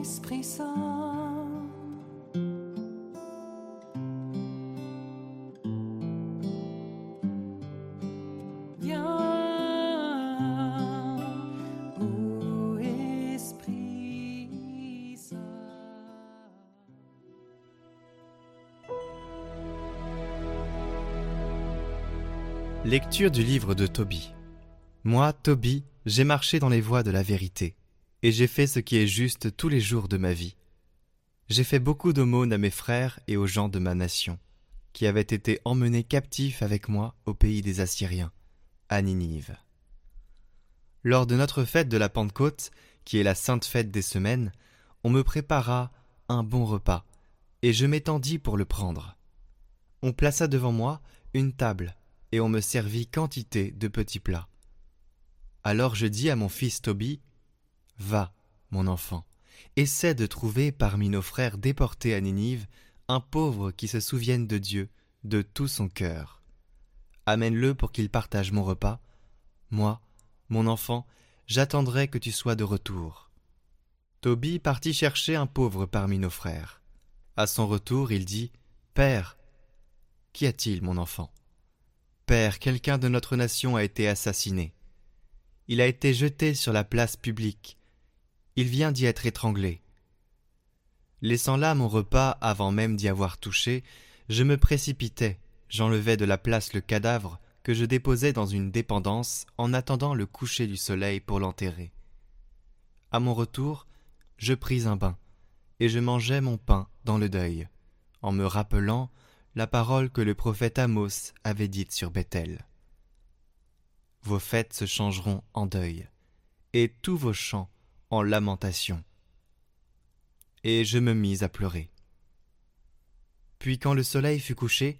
Esprit Saint. Esprit Saint. Lecture du livre de Tobie. Moi, Tobie, j'ai marché dans les voies de la vérité, et j'ai fait ce qui est juste tous les jours de ma vie. J'ai fait beaucoup d'aumônes à mes frères et aux gens de ma nation, qui avaient été emmenés captifs avec moi au pays des Assyriens, à Ninive. Lors de notre fête de la Pentecôte, qui est la sainte fête des semaines, on me prépara un bon repas, et je m'étendis pour le prendre. On plaça devant moi une table, et on me servit quantité de petits plats. Alors je dis à mon fils Tobie, Va, mon enfant, essaie de trouver parmi nos frères déportés à Ninive un pauvre qui se souvienne de Dieu de tout son cœur. Amène-le pour qu'il partage mon repas. Moi, mon enfant, j'attendrai que tu sois de retour. Tobie partit chercher un pauvre parmi nos frères. À son retour, il dit Père, qu'y a-t-il, mon enfant? Père, quelqu'un de notre nation a été assassiné. Il a été jeté sur la place publique. Il vient d'y être étranglé. Laissant là mon repas avant même d'y avoir touché, je me précipitais, j'enlevais de la place le cadavre que je déposais dans une dépendance en attendant le coucher du soleil pour l'enterrer. À mon retour, je pris un bain, et je mangeai mon pain dans le deuil, en me rappelant la parole que le prophète Amos avait dite sur Bethel. Vos fêtes se changeront en deuil, et tous vos chants en lamentation. Et je me mis à pleurer. Puis quand le soleil fut couché,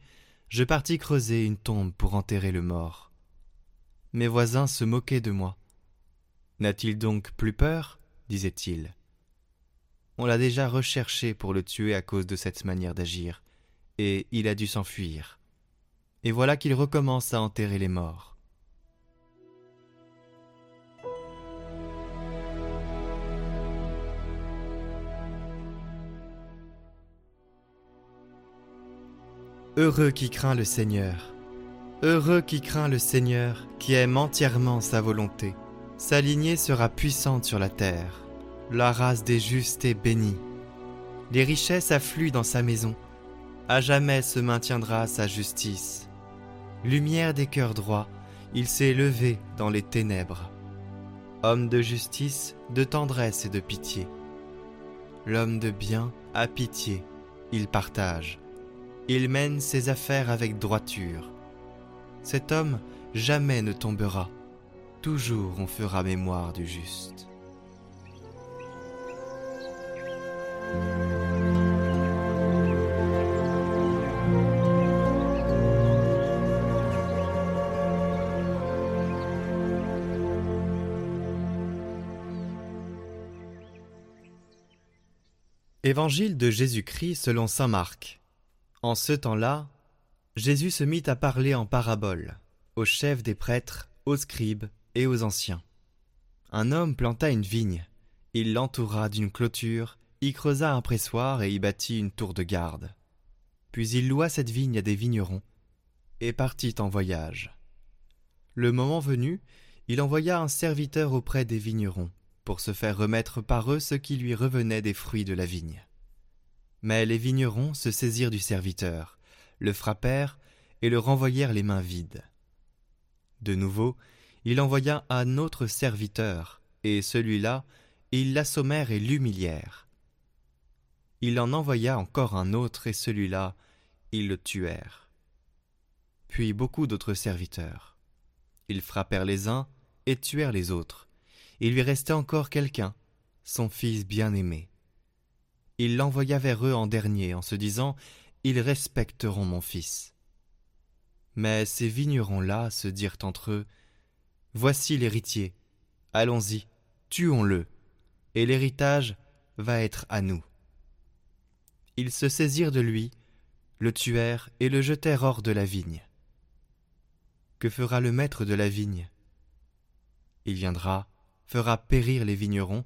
je partis creuser une tombe pour enterrer le mort. Mes voisins se moquaient de moi. N'a-t-il donc plus peur? disaient-ils. On l'a déjà recherché pour le tuer à cause de cette manière d'agir, et il a dû s'enfuir. Et voilà qu'il recommence à enterrer les morts. Heureux qui craint le Seigneur. Heureux qui craint le Seigneur, qui aime entièrement sa volonté. Sa lignée sera puissante sur la terre. La race des justes est bénie. Les richesses affluent dans sa maison. À jamais se maintiendra sa justice. Lumière des cœurs droits, il s'est levé dans les ténèbres. Homme de justice, de tendresse et de pitié. L'homme de bien a pitié, il partage. Il mène ses affaires avec droiture. Cet homme jamais ne tombera. Toujours on fera mémoire du juste. Évangile de Jésus-Christ selon Saint Marc. En ce temps-là, Jésus se mit à parler en paraboles aux chefs des prêtres, aux scribes et aux anciens. Un homme planta une vigne, il l'entoura d'une clôture, y creusa un pressoir et y bâtit une tour de garde. Puis il loua cette vigne à des vignerons et partit en voyage. Le moment venu, il envoya un serviteur auprès des vignerons pour se faire remettre par eux ce qui lui revenait des fruits de la vigne. Mais les vignerons se saisirent du serviteur, le frappèrent et le renvoyèrent les mains vides. De nouveau, il envoya un autre serviteur, et celui-là, ils l'assommèrent et l'humilièrent. Il en envoya encore un autre, et celui-là, ils le tuèrent. Puis beaucoup d'autres serviteurs. Ils frappèrent les uns et tuèrent les autres. Il lui restait encore quelqu'un, son fils bien-aimé. Il l'envoya vers eux en dernier, en se disant Ils respecteront mon fils. Mais ces vignerons-là se dirent entre eux Voici l'héritier, allons-y, tuons-le, et l'héritage va être à nous. Ils se saisirent de lui, le tuèrent et le jetèrent hors de la vigne. Que fera le maître de la vigne? Il viendra, fera périr les vignerons,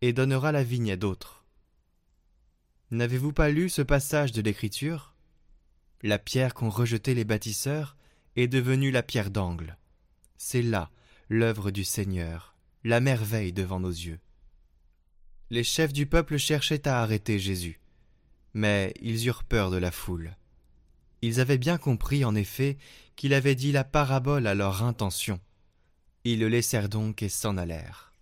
et donnera la vigne à d'autres. N'avez-vous pas lu ce passage de l'Écriture? La pierre qu'ont rejetée les bâtisseurs est devenue la pierre d'angle. C'est là l'œuvre du Seigneur, la merveille devant nos yeux. Les chefs du peuple cherchaient à arrêter Jésus, mais ils eurent peur de la foule. Ils avaient bien compris, en effet, qu'il avait dit la parabole à leur intention. Ils le laissèrent donc et s'en allèrent.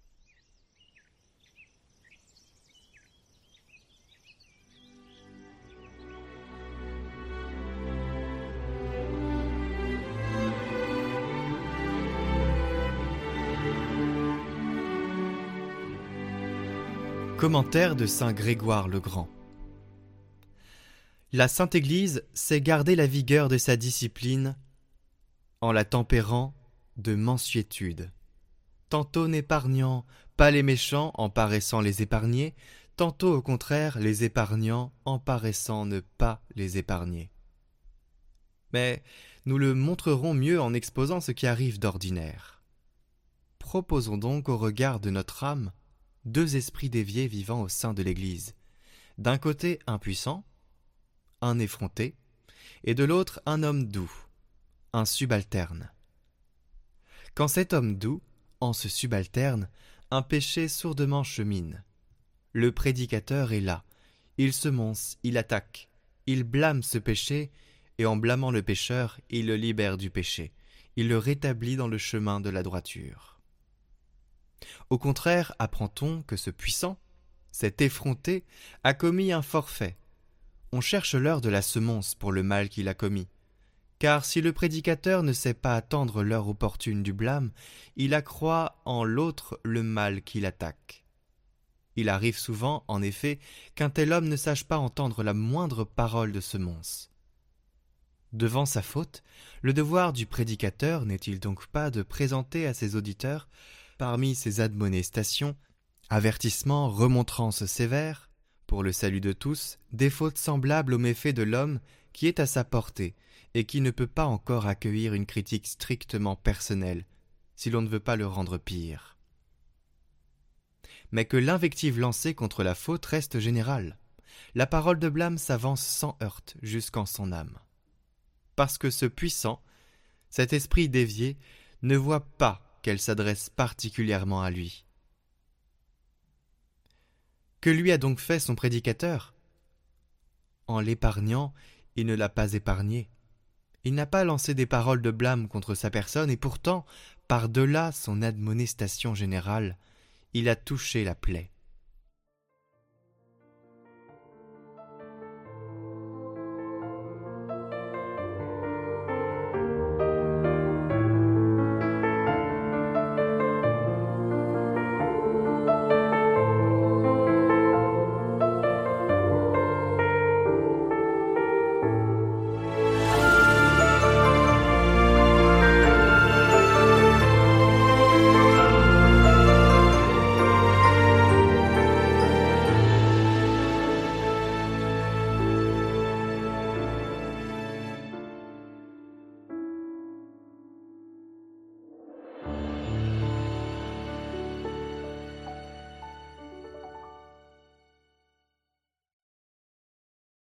Commentaire de Saint Grégoire le Grand. La Sainte Église sait garder la vigueur de sa discipline en la tempérant de mansuétude, tantôt n'épargnant pas les méchants en paraissant les épargner, tantôt au contraire les épargnant en paraissant ne pas les épargner. Mais nous le montrerons mieux en exposant ce qui arrive d'ordinaire. Proposons donc au regard de notre âme deux esprits déviés vivant au sein de l'Église. D'un côté un puissant, un effronté, et de l'autre un homme doux, un subalterne. Quand cet homme doux, en ce subalterne, un péché sourdement chemine. Le prédicateur est là, il se monce, il attaque, il blâme ce péché, et en blâmant le pécheur, il le libère du péché, il le rétablit dans le chemin de la droiture. Au contraire, apprend-on que ce puissant, cet effronté, a commis un forfait. On cherche l'heure de la semonce pour le mal qu'il a commis. Car si le prédicateur ne sait pas attendre l'heure opportune du blâme, il accroît en l'autre le mal qu'il attaque. Il arrive souvent, en effet, qu'un tel homme ne sache pas entendre la moindre parole de semonce. Devant sa faute, le devoir du prédicateur n'est-il donc pas de présenter à ses auditeurs parmi ces admonestations, avertissements, remontrances sévères, pour le salut de tous, des fautes semblables aux méfaits de l'homme qui est à sa portée et qui ne peut pas encore accueillir une critique strictement personnelle, si l'on ne veut pas le rendre pire. Mais que l'invective lancée contre la faute reste générale. La parole de blâme s'avance sans heurte jusqu'en son âme. Parce que ce puissant, cet esprit dévié, ne voit pas qu'elle s'adresse particulièrement à lui. Que lui a donc fait son prédicateur? En l'épargnant, il ne l'a pas épargné. Il n'a pas lancé des paroles de blâme contre sa personne, et pourtant, par-delà son admonestation générale, il a touché la plaie.